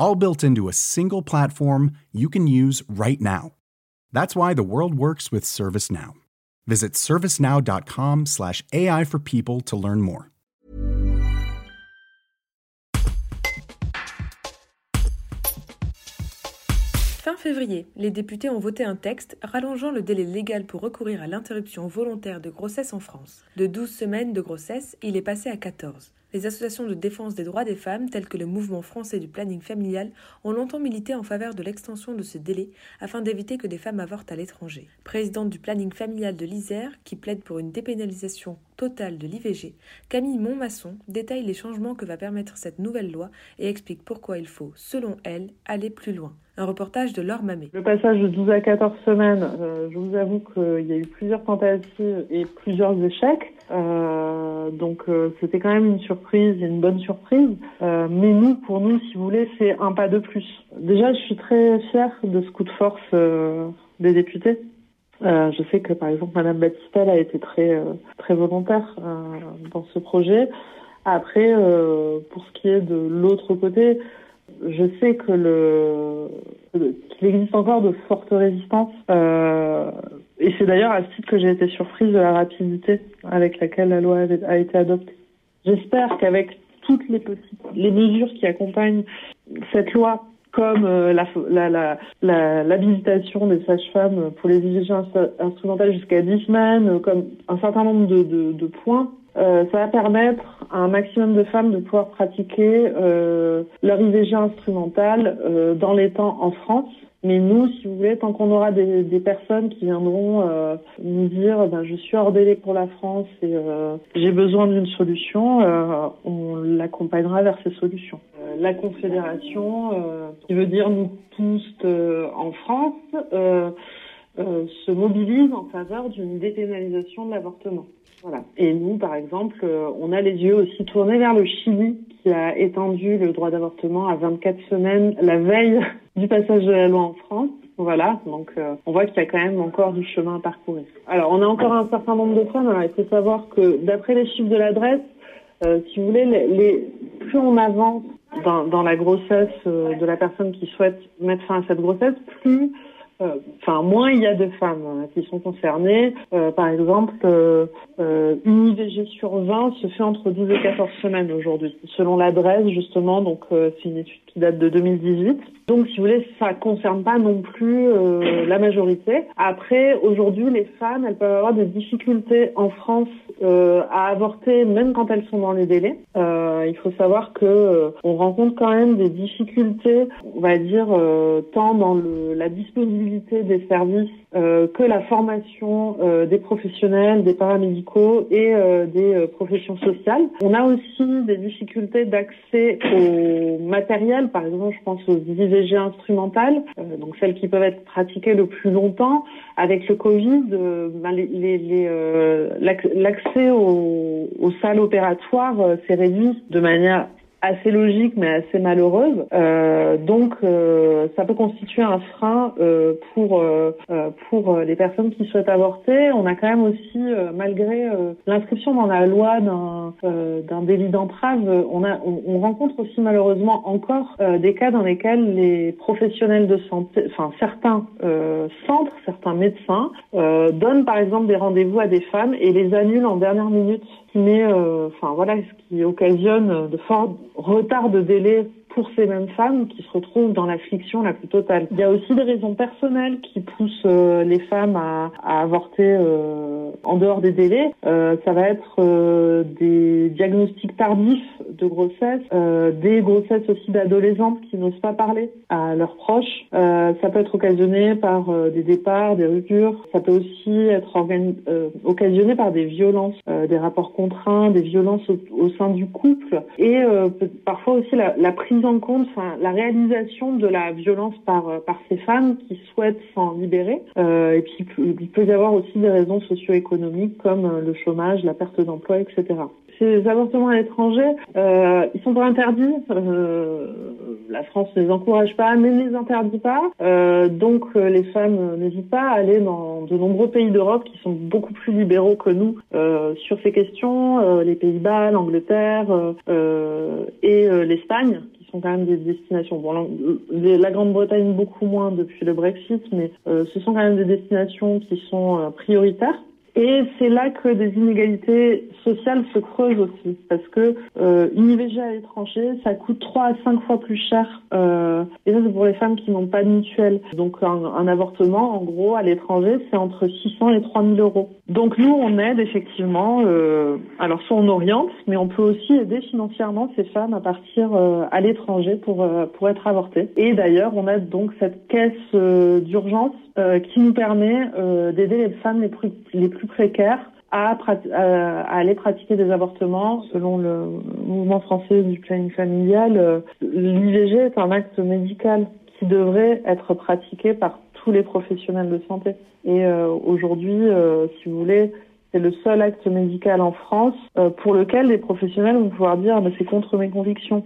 all built into a single platform you can use right now. That's why the world works with ServiceNow. Visit servicenow.com/slash AI for people to learn more. Fin février, les députés ont voté un texte rallongeant le délai légal pour recourir à l'interruption volontaire de grossesse en France. De 12 semaines de grossesse, il est passé à 14. Les associations de défense des droits des femmes, telles que le Mouvement français du planning familial, ont longtemps milité en faveur de l'extension de ce délai afin d'éviter que des femmes avortent à l'étranger. Présidente du planning familial de l'Isère, qui plaide pour une dépénalisation totale de l'IVG, Camille Montmasson détaille les changements que va permettre cette nouvelle loi et explique pourquoi il faut, selon elle, aller plus loin. Un reportage de Laure Mamé. Le passage de 12 à 14 semaines, euh, je vous avoue qu'il y a eu plusieurs tentatives et plusieurs échecs. Euh, donc euh, c'était quand même une surprise et une bonne surprise. Mais nous, pour nous, si vous voulez, c'est un pas de plus. Déjà, je suis très fière de ce coup de force des députés. je sais que par exemple Madame Batistel a été très très volontaire dans ce projet. Après, pour ce qui est de l'autre côté, je sais que le qu'il existe encore de fortes résistances. Euh, et c'est d'ailleurs à ce titre que j'ai été surprise de la rapidité avec laquelle la loi a été adoptée. J'espère qu'avec toutes les petites les mesures qui accompagnent cette loi, comme euh, la, la, l'habilitation des sages-femmes pour les IVG instrumentales jusqu'à 10 semaines, comme un certain nombre de, de, de points, euh, ça va permettre à un maximum de femmes de pouvoir pratiquer euh, leur IVG instrumentale euh, dans les temps en France. Mais nous, si vous voulez, tant qu'on aura des, des, personnes qui viendront euh, nous dire ben, je suis hors délai pour la France et euh, j'ai besoin d'une solution, euh, on l'accompagnera vers ces solutions. la Confédération, qui veut dire nous tous en France, se mobilise en faveur d'une dépénalisation de l'avortement. Voilà. Et nous, par exemple, euh, on a les yeux aussi tournés vers le Chili, qui a étendu le droit d'avortement à 24 semaines la veille du passage de la loi en France. Voilà, donc euh, on voit qu'il y a quand même encore du chemin à parcourir. Alors, on a encore un certain nombre de femmes. Alors, il faut savoir que d'après les chiffres de l'adresse, euh, si vous voulez, les, les, plus on avance dans, dans la grossesse de la personne qui souhaite mettre fin à cette grossesse, plus euh, enfin moins il y a de femmes hein, qui sont concernées. Euh, par exemple, euh, une IVG sur 20 se fait entre 12 et 14 semaines aujourd'hui, selon l'adresse justement. Donc c'est une étude qui date de 2018. Donc si vous voulez, ça concerne pas non plus la majorité. Après, aujourd'hui, les femmes, elles peuvent avoir des difficultés en France à avorter, même quand elles sont dans les délais. il faut savoir que on rencontre quand même des difficultés, on va dire, tant dans le, la disponibilité des services euh, que la formation euh, des professionnels, des paramédicaux et euh, des professions sociales. On a aussi des difficultés d'accès au matériel, par exemple je pense aux IVG instrumentales, donc celles qui peuvent être pratiquées le plus longtemps. Avec le Covid, ben, l'accès aux, aux salles opératoires s'est réduit de manière assez logique mais assez malheureuse. Euh, donc euh, ça peut constituer un frein euh, pour euh, euh, pour les personnes qui souhaitent avorter. On a quand même aussi malgré l'inscription dans la loi d'un d'un délit d'entrave, on a on, on, rencontre aussi malheureusement encore des cas dans lesquels les professionnels de santé, enfin certains centres, certains médecins donnent par exemple des rendez-vous à des femmes et les annulent en dernière minute mais enfin voilà ce qui occasionne de forts retard de délai pour ces mêmes femmes qui se retrouvent dans l'affliction la plus totale. Il y a aussi des raisons personnelles qui poussent euh, les femmes à, à avorter euh, en dehors des délais. Euh, ça va être euh, des diagnostics tardifs de grossesse, euh, des grossesses aussi d'adolescentes qui n'osent pas parler à leurs proches. ça peut être occasionné par des départs, des ruptures. Ça peut aussi être occasionné par des violences, des rapports contraints, des violences au, au sein du couple et parfois aussi la, la prise en compte, enfin, la réalisation de la violence par, par ces femmes qui souhaitent s'en libérer. Euh, et puis, il peut y avoir aussi des raisons socio-économiques comme le chômage, la perte d'emploi, etc ces avortements à l'étranger, euh, ils sont pas interdits. Euh, la France ne les encourage pas, mais ne les interdit pas. Euh, donc euh, les femmes n'hésitent pas à aller dans de nombreux pays d'Europe qui sont beaucoup plus libéraux que nous euh, sur ces questions. Euh, les Pays-Bas, l'Angleterre et l'Espagne, sont quand même des destinations. Bon, la Grande-Bretagne beaucoup moins depuis le Brexit, mais ce sont quand même des destinations qui sont prioritaires. Et c'est là que des inégalités sociales se creusent aussi, parce que euh, une IVG à l'étranger, ça coûte 3 à 5 fois plus cher. Euh, et ça, c'est pour les femmes qui n'ont pas de mutuelle. Donc un, un avortement, en gros, à l'étranger, c'est entre 600 et 3000 euros. Donc nous, on aide effectivement, euh, alors soit on oriente, mais on peut aussi aider financièrement ces femmes à partir euh, à l'étranger pour, euh, pour être avortées. Et d'ailleurs, on aide donc cette caisse euh, d'urgence qui nous permet d'aider les femmes les plus, les plus précaires à, à, aller pratiquer des avortements selon le mouvement français du planning familial. L'IVG est un acte médical qui devrait être pratiqué par tous les professionnels de santé. Et euh, aujourd'hui, euh, si vous voulez, c'est le seul acte médical en France euh, pour lequel les professionnels vont pouvoir dire mais c'est contre mes convictions.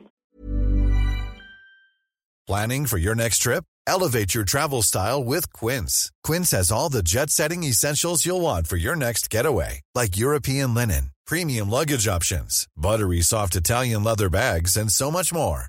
Planning for your next trip? Elevate your travel style with Quince. Quince has all the jet-setting essentials you'll want for your next getaway, like European linen, premium luggage options, buttery soft Italian leather bags, and so much more.